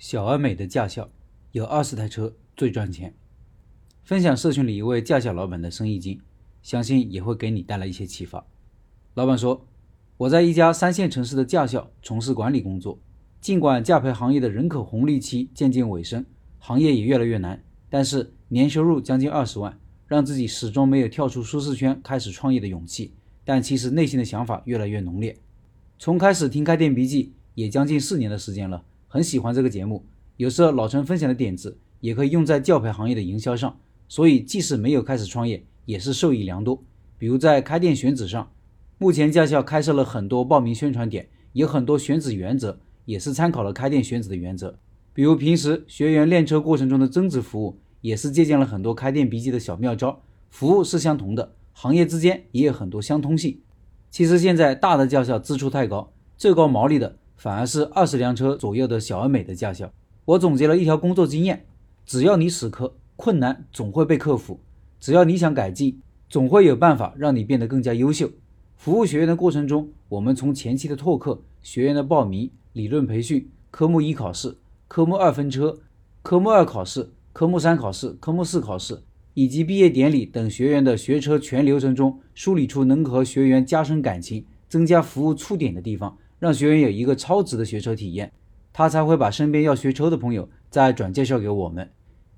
小而美的驾校，有二十台车最赚钱。分享社群里一位驾校老板的生意经，相信也会给你带来一些启发。老板说：“我在一家三线城市的驾校从事管理工作，尽管驾培行业的人口红利期渐渐尾声，行业也越来越难，但是年收入将近二十万，让自己始终没有跳出舒适圈开始创业的勇气。但其实内心的想法越来越浓烈。从开始听开店笔记，也将近四年的时间了。”很喜欢这个节目，有时候老陈分享的点子也可以用在教培行业的营销上，所以即使没有开始创业，也是受益良多。比如在开店选址上，目前驾校开设了很多报名宣传点，有很多选址原则也是参考了开店选址的原则。比如平时学员练车过程中的增值服务，也是借鉴了很多开店笔记的小妙招，服务是相同的，行业之间也有很多相通性。其实现在大的驾校支出太高，最高毛利的。反而是二十辆车左右的小而美的驾校。我总结了一条工作经验：只要你死磕，困难总会被克服；只要你想改进，总会有办法让你变得更加优秀。服务学员的过程中，我们从前期的拓客、学员的报名、理论培训、科目一考试、科目二分车、科目二考试、科目三考试、科目四考试，以及毕业典礼等学员的学车全流程中，梳理出能和学员加深感情、增加服务触点的地方。让学员有一个超值的学车体验，他才会把身边要学车的朋友再转介绍给我们。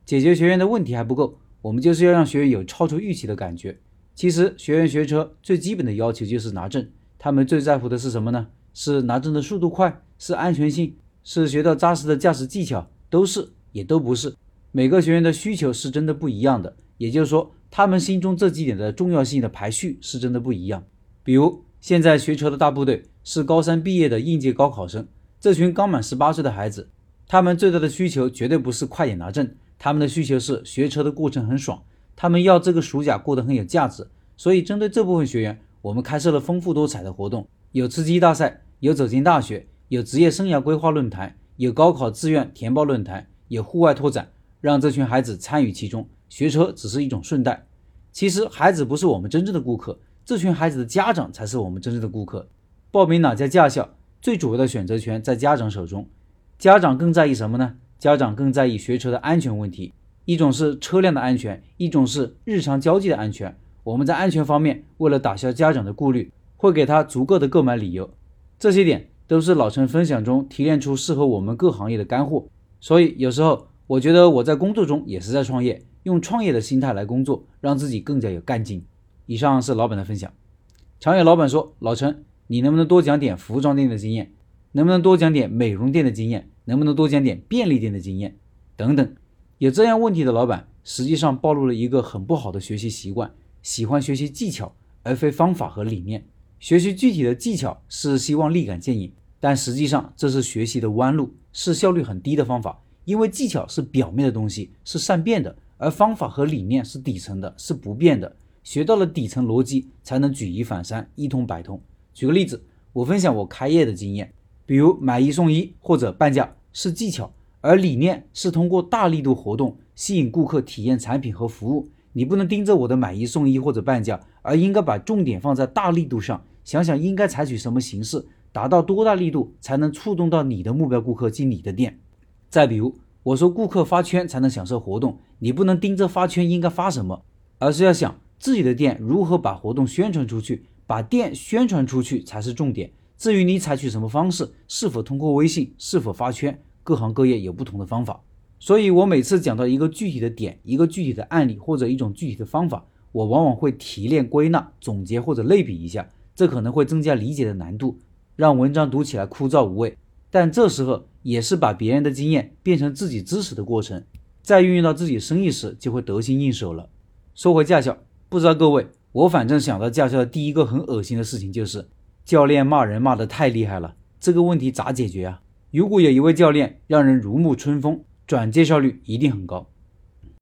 解决学员的问题还不够，我们就是要让学员有超出预期的感觉。其实学员学车最基本的要求就是拿证，他们最在乎的是什么呢？是拿证的速度快，是安全性，是学到扎实的驾驶技巧，都是也都不是。每个学员的需求是真的不一样的，也就是说，他们心中这几点的重要性的排序是真的不一样。比如现在学车的大部队。是高三毕业的应届高考生，这群刚满十八岁的孩子，他们最大的需求绝对不是快点拿证，他们的需求是学车的过程很爽，他们要这个暑假过得很有价值。所以，针对这部分学员，我们开设了丰富多彩的活动，有吃鸡大赛，有走进大学，有职业生涯规划论坛，有高考志愿填报论坛，有户外拓展，让这群孩子参与其中。学车只是一种顺带，其实孩子不是我们真正的顾客，这群孩子的家长才是我们真正的顾客。报名哪家驾校，最主要的选择权在家长手中。家长更在意什么呢？家长更在意学车的安全问题。一种是车辆的安全，一种是日常交际的安全。我们在安全方面，为了打消家长的顾虑，会给他足够的购买理由。这些点都是老陈分享中提炼出适合我们各行业的干货。所以有时候我觉得我在工作中也是在创业，用创业的心态来工作，让自己更加有干劲。以上是老板的分享。常有老板说，老陈。你能不能多讲点服装店的经验？能不能多讲点美容店的经验？能不能多讲点便利店的经验？等等，有这样问题的老板，实际上暴露了一个很不好的学习习惯：喜欢学习技巧，而非方法和理念。学习具体的技巧是希望立竿见影，但实际上这是学习的弯路，是效率很低的方法。因为技巧是表面的东西，是善变的，而方法和理念是底层的，是不变的。学到了底层逻辑，才能举一反三，一通百通。举个例子，我分享我开业的经验，比如买一送一或者半价是技巧，而理念是通过大力度活动吸引顾客体验产品和服务。你不能盯着我的买一送一或者半价，而应该把重点放在大力度上，想想应该采取什么形式，达到多大力度才能触动到你的目标顾客进你的店。再比如，我说顾客发圈才能享受活动，你不能盯着发圈应该发什么，而是要想自己的店如何把活动宣传出去。把店宣传出去才是重点。至于你采取什么方式，是否通过微信，是否发圈，各行各业有不同的方法。所以我每次讲到一个具体的点、一个具体的案例或者一种具体的方法，我往往会提炼、归纳、总结或者类比一下，这可能会增加理解的难度，让文章读起来枯燥无味。但这时候也是把别人的经验变成自己知识的过程，在运用到自己生意时就会得心应手了。说回驾校，不知道各位。我反正想到驾校的第一个很恶心的事情就是教练骂人骂得太厉害了，这个问题咋解决啊？如果有一位教练让人如沐春风，转介绍率一定很高。